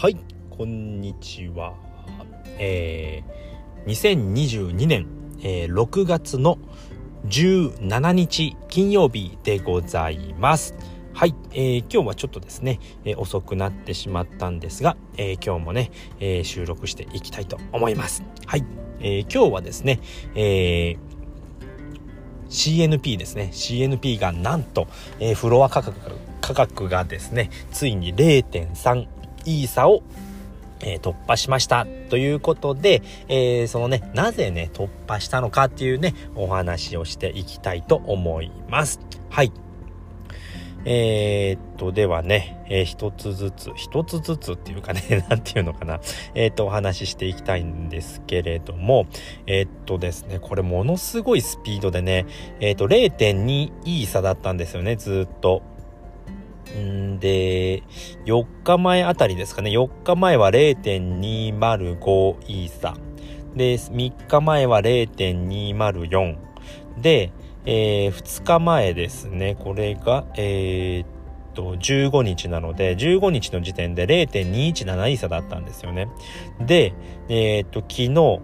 はいこんにちは。えー、2022年、えー、6月の17日金曜日でございます。はい、えー、今日はちょっとですね、えー、遅くなってしまったんですが、えー、今日もね、えー、収録していきたいと思います。はい、えー、今日はですね、えー CNP ですね。CNP がなんと、えー、フロア価格価格がですね、ついに0.3イーサをえー、突破しましたということで、えー、そのね、なぜね、突破したのかっていうね、お話をしていきたいと思います。はい。えー、っと、ではね、えー、一つずつ、一つずつっていうかね、なんていうのかな、えー、っと、お話ししていきたいんですけれども、えー、っとですね、これものすごいスピードでね、えっと、0.2イーサだったんですよね、ずっと。んで、4日前あたりですかね。4日前は0.205イーサ。で、3日前は0.204。で、えー、2日前ですね。これが、えー、っと、15日なので、15日の時点で0.217イーサだったんですよね。で、えー、っと、昨日、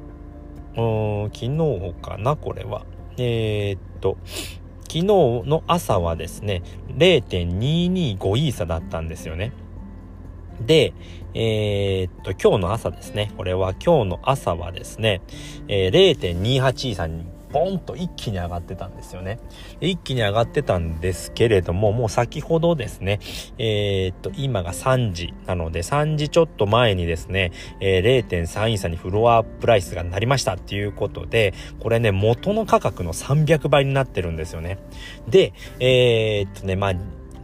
うん、昨日かな、これは。えー、っと、昨日の朝はですね、0.225イーサだったんですよね。で、えー、っと、今日の朝ですね。これは今日の朝はですね、えー、0.28イーサにポンと一気に上がってたんですよね。一気に上がってたんですけれども、もう先ほどですね、えー、っと、今が3時なので、3時ちょっと前にですね、えー、0.3位差にフロアプライスがなりましたっていうことで、これね、元の価格の300倍になってるんですよね。で、えー、っとね、まあ、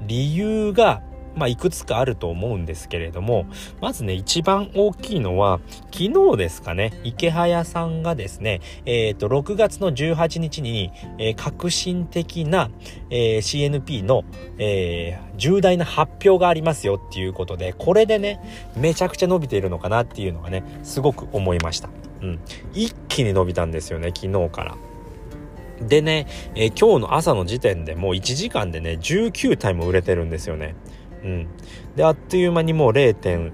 理由が、まあ、いくつかあると思うんですけれども、まずね、一番大きいのは、昨日ですかね、池早さんがですね、えっ、ー、と、6月の18日に、えー、革新的な、えー、CNP の、え、重大な発表がありますよっていうことで、これでね、めちゃくちゃ伸びているのかなっていうのがね、すごく思いました。うん。一気に伸びたんですよね、昨日から。でね、え、今日の朝の時点でもう1時間でね、19体も売れてるんですよね。うん。で、あっという間にもう0.3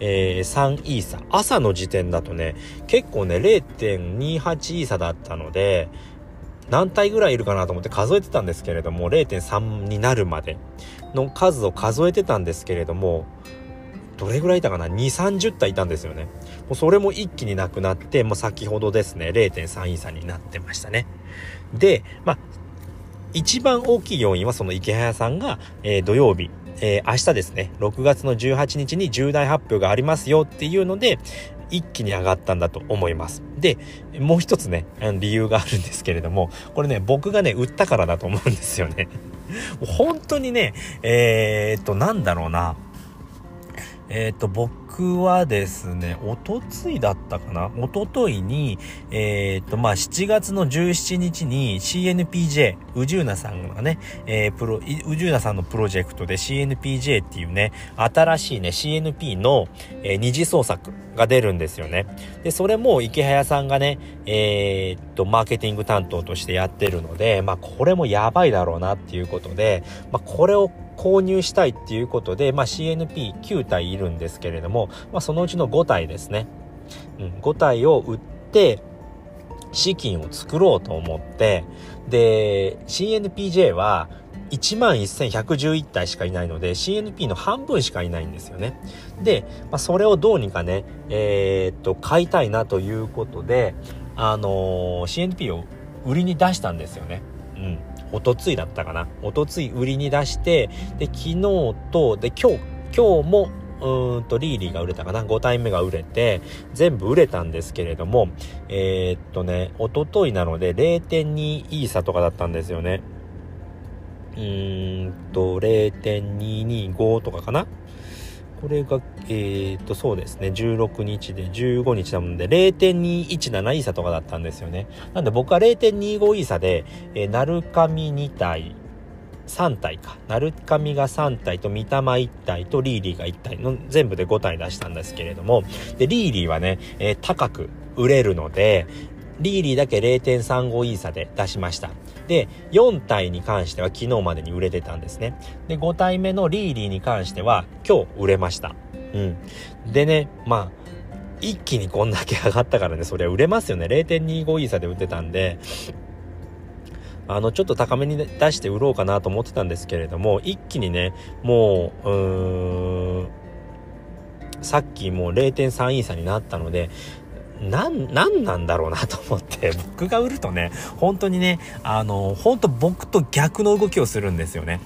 イーサ。朝の時点だとね、結構ね、0.28イーサだったので、何体ぐらいいるかなと思って数えてたんですけれども、0.3になるまでの数を数えてたんですけれども、どれぐらいいたかな ?2、30体いたんですよね。もうそれも一気になくなって、もう先ほどですね、0.3イーサになってましたね。で、まあ、一番大きい要因はその池早さんが、えー、土曜日、えー、明日ですね、6月の18日に重大発表がありますよっていうので、一気に上がったんだと思います。で、もう一つね、理由があるんですけれども、これね、僕がね、売ったからだと思うんですよね。本当にね、えー、っと、なんだろうな。えっ、と、僕はですね、おとついだったかな？おとといに、えっ、と、まあ、7月の17日に CNPJ、宇宙なさんがね、えー、プロ、宇宙なさんのプロジェクトで CNPJ っていうね、新しいね、CNP の、えー、二次創作が出るんですよね。で、それも池早さんがね、え、っと、マーケティング担当としてやってるので、まあ、これもやばいだろうなっていうことで、まあ、これを購入したいっていうことで、まあ、CNP9 体いるんですけれども、まあ、そのうちの5体ですね。うん、5体を売って、資金を作ろうと思って、で、CNPJ は11,111体しかいないので、CNP の半分しかいないんですよね。で、まあ、それをどうにかね、えー、っと、買いたいなということで、あのー、CNP を売りに出したんですよね。うん。おとついだったかな。おとつい売りに出して、で、昨日と、で、今日、今日も、うーんと、リーリーが売れたかな ?5 体目が売れて、全部売れたんですけれども、えー、っとね、おとといなので0.2イーサとかだったんですよね。うーんと、0.225とかかなこれが、えー、っと、そうですね、16日で15日なので、0.217イーサとかだったんですよね。なんで僕は0.25イーサで、えー、ナルカミ2体、3体か。ナルカミが3体と、ミタマ1体と、リーリーが1体の全部で5体出したんですけれども、で、リーリーはね、えー、高く売れるので、リーリーだけ0.35イーサで出しました。で、4体に関しては昨日までに売れてたんですね。で、5体目のリーリーに関しては今日売れました。うん。でね、まあ、一気にこんだけ上がったからね、そりゃ売れますよね。0.25イーサで売ってたんで、あの、ちょっと高めに出して売ろうかなと思ってたんですけれども、一気にね、もう、うーん、さっきもう0.3イーサになったので、なん、なんなんだろうなと思って、僕が売るとね、本当にね、あの、本当僕と逆の動きをするんですよね。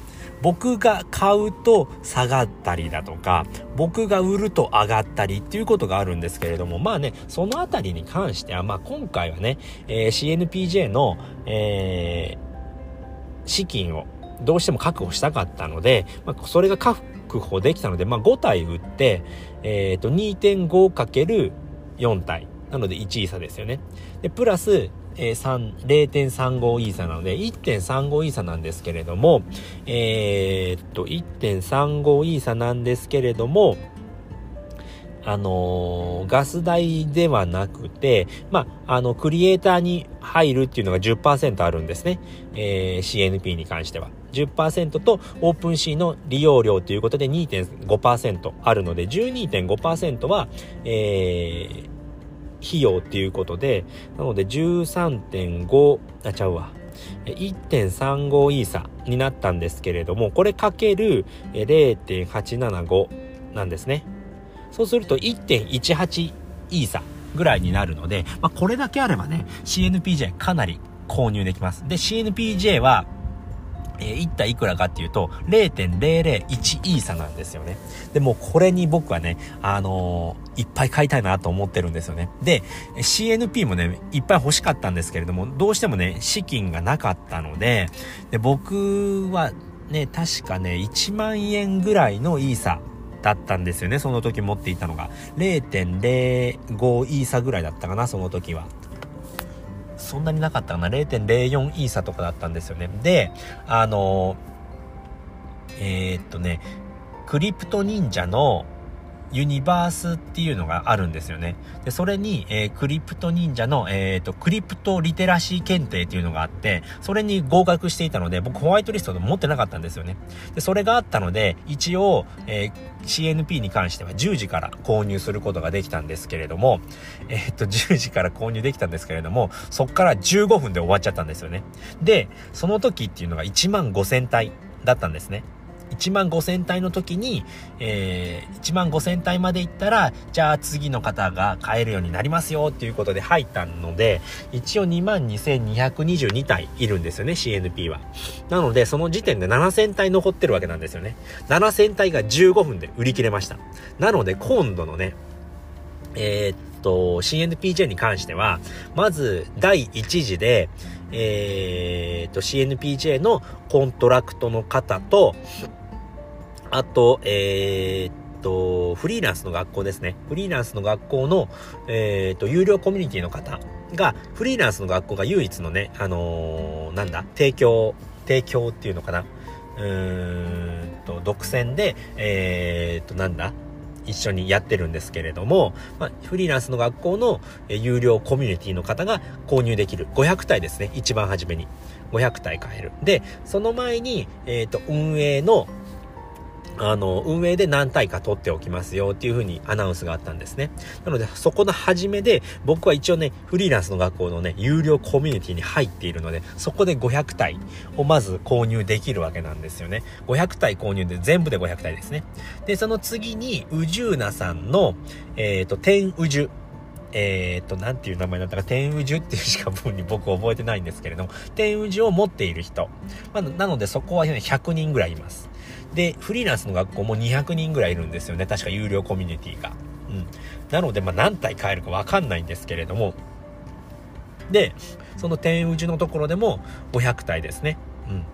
僕が買うと下がったりだとか、僕が売ると上がったりっていうことがあるんですけれども、まあね、そのあたりに関しては、まあ今回はね、えー、CNPJ の、えー、資金をどうしても確保したかったので、まあ、それが確保できたので、まあ、5体売って、え、ー、と、2.5×4 体。なので1イーサですよね。で、プラス、えー、0.35イーサなので、1.35イーサなんですけれども、えー、っと、1.35イーサなんですけれども、あのー、ガス代ではなくて、まあ、あの、クリエイターに入るっていうのが10%あるんですね。えー、CNP に関しては。10%とオープンシーの利用料ということで2.5%あるので、12.5%は、えー、費用っていうことで、なので13.5、あ、ちゃうわ。1.35イーサになったんですけれども、これかける0.875なんですね。そうすると1.18イーサぐらいになるので、まあ、これだけあればね、CNPJ かなり購入できます。で、CNPJ は、えー、1体いくらかっていうと、0.001イーサなんですよね。で、もこれに僕はね、あのー、いっぱい買いたいなと思ってるんですよね。で、CNP もね、いっぱい欲しかったんですけれども、どうしてもね、資金がなかったので、で、僕はね、確かね、1万円ぐらいのイーサだったんですよね、その時持っていたのが。0.05イーサぐらいだったかな、その時は。そんなになかったかな ?0.04 イーサとかだったんですよね。で、あのえー、っとね、クリプト忍者のユニバースっていうのがあるんですよね。で、それに、えー、クリプト忍者の、えっ、ー、と、クリプトリテラシー検定っていうのがあって、それに合格していたので、僕ホワイトリストで持ってなかったんですよね。で、それがあったので、一応、えー、CNP に関しては10時から購入することができたんですけれども、えっと、10時から購入できたんですけれども、そっから15分で終わっちゃったんですよね。で、その時っていうのが1万5000体だったんですね。1万5000体の時に、えー、1万5000体まで行ったら、じゃあ次の方が買えるようになりますよっていうことで入ったので、一応2万2222体いるんですよね、CNP は。なので、その時点で7000体残ってるわけなんですよね。7000体が15分で売り切れました。なので、今度のね、えー、と、CNPJ に関しては、まず、第1次で、えー、っと、CNPJ のコントラクトの方と、あと、えー、っと、フリーランスの学校ですね。フリーランスの学校の、えー、っと、有料コミュニティの方が、フリーランスの学校が唯一のね、あのー、なんだ、提供、提供っていうのかな。うーんと、独占で、えー、っと、なんだ、一緒にやってるんですけれども、まあ、フリーランスの学校の有料コミュニティの方が購入できる500体ですね。一番初めに。500体買える。で、その前に、えっ、ー、と、運営のあの、運営で何体か取っておきますよっていう風にアナウンスがあったんですね。なので、そこの初めで、僕は一応ね、フリーランスの学校のね、有料コミュニティに入っているので、そこで500体をまず購入できるわけなんですよね。500体購入で全部で500体ですね。で、その次に、宇宙なさんの、えっ、ー、と、天宇宙。えっ、と、なんていう名前だったか、天宇宙っていうしか分に僕覚えてないんですけれども、天宇宙を持っている人。まあ、なのでそこは100人ぐらいいます。で、フリーランスの学校も200人ぐらいいるんですよね。確か有料コミュニティが。うん。なので、まあ、何体買えるかわかんないんですけれども、で、その天宇治のところでも500体ですね。うん。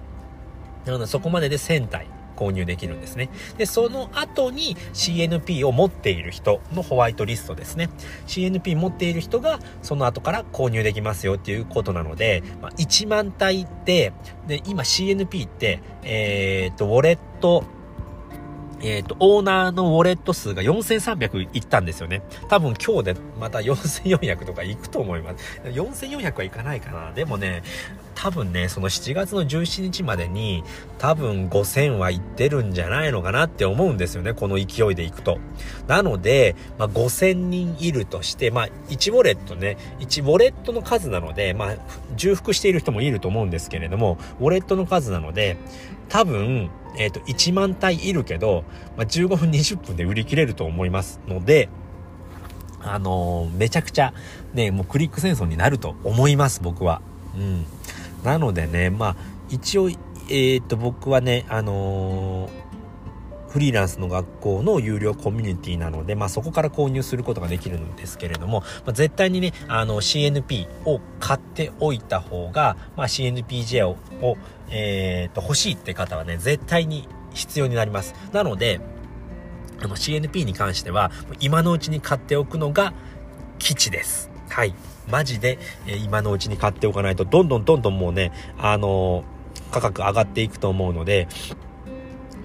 なので、そこまでで1000体。購入できるんですね。で、その後に CNP を持っている人のホワイトリストですね。CNP 持っている人がその後から購入できますよっていうことなので、まあ、1万体で、で、今 CNP って、えー、っと、ウォレット、えっ、ー、と、オーナーのウォレット数が4300いったんですよね。多分今日でまた4400とかいくと思います。4400はいかないかな。でもね、多分ね、その7月の17日までに多分5000はいってるんじゃないのかなって思うんですよね。この勢いでいくと。なので、まあ、5000人いるとして、まあ、1ウォレットね、1ウォレットの数なので、まあ、重複している人もいると思うんですけれども、ウォレットの数なので、多分、えっ、ー、と、1万体いるけど、まあ、15分20分で売り切れると思いますので、あのー、めちゃくちゃ、ね、もうクリック戦争になると思います、僕は。うん。なのでね、まあ、一応、えっ、と、僕はね、あのーフリーランスの学校の有料コミュニティなので、まあ、そこから購入することができるんですけれども、まあ、絶対にね、あの CNP を買っておいた方が、まあ、CNPJ を、をえー、と、欲しいって方はね、絶対に必要になります。なので、あの CNP に関しては、今のうちに買っておくのが基地です。はい。マジで、え、今のうちに買っておかないと、どんどんどんどんもうね、あの、価格上がっていくと思うので、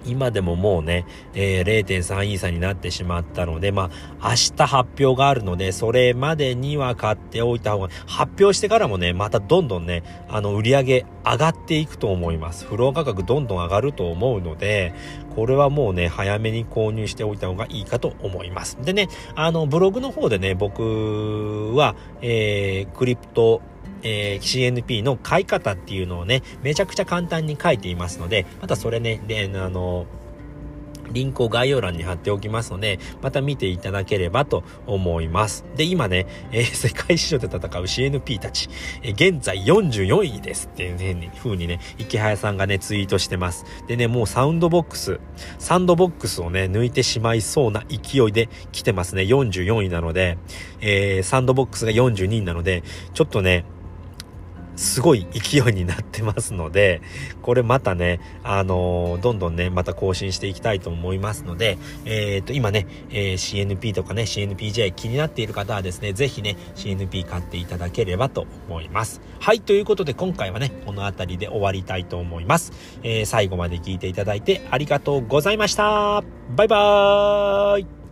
今でももうね、えー、0.3イーサになってしまったので、まあ、明日発表があるので、それまでには買っておいた方が、発表してからもね、またどんどんね、あの、売り上げ上がっていくと思います。フロア価格どんどん上がると思うので、これはもうね、早めに購入しておいた方がいいかと思います。でね、あの、ブログの方でね、僕は、えー、クリプト、えー、CNP の買い方っていうのをね、めちゃくちゃ簡単に書いていますので、またそれね、で、あの、リンクを概要欄に貼っておきますので、また見ていただければと思います。で、今ね、えー、世界市場で戦う CNP たち、えー、現在44位ですっていう風にね、池早さんがね、ツイートしてます。でね、もうサウンドボックス、サンドボックスをね、抜いてしまいそうな勢いで来てますね。44位なので、えー、サンドボックスが42位なので、ちょっとね、すごい勢いになってますので、これまたね、あのー、どんどんね、また更新していきたいと思いますので、えっ、と、今ね、えー、CNP とかね、CNPJ 気になっている方はですね、ぜひね、CNP 買っていただければと思います。はい、ということで今回はね、この辺りで終わりたいと思います。え最後まで聞いていただいてありがとうございました。バイバーイ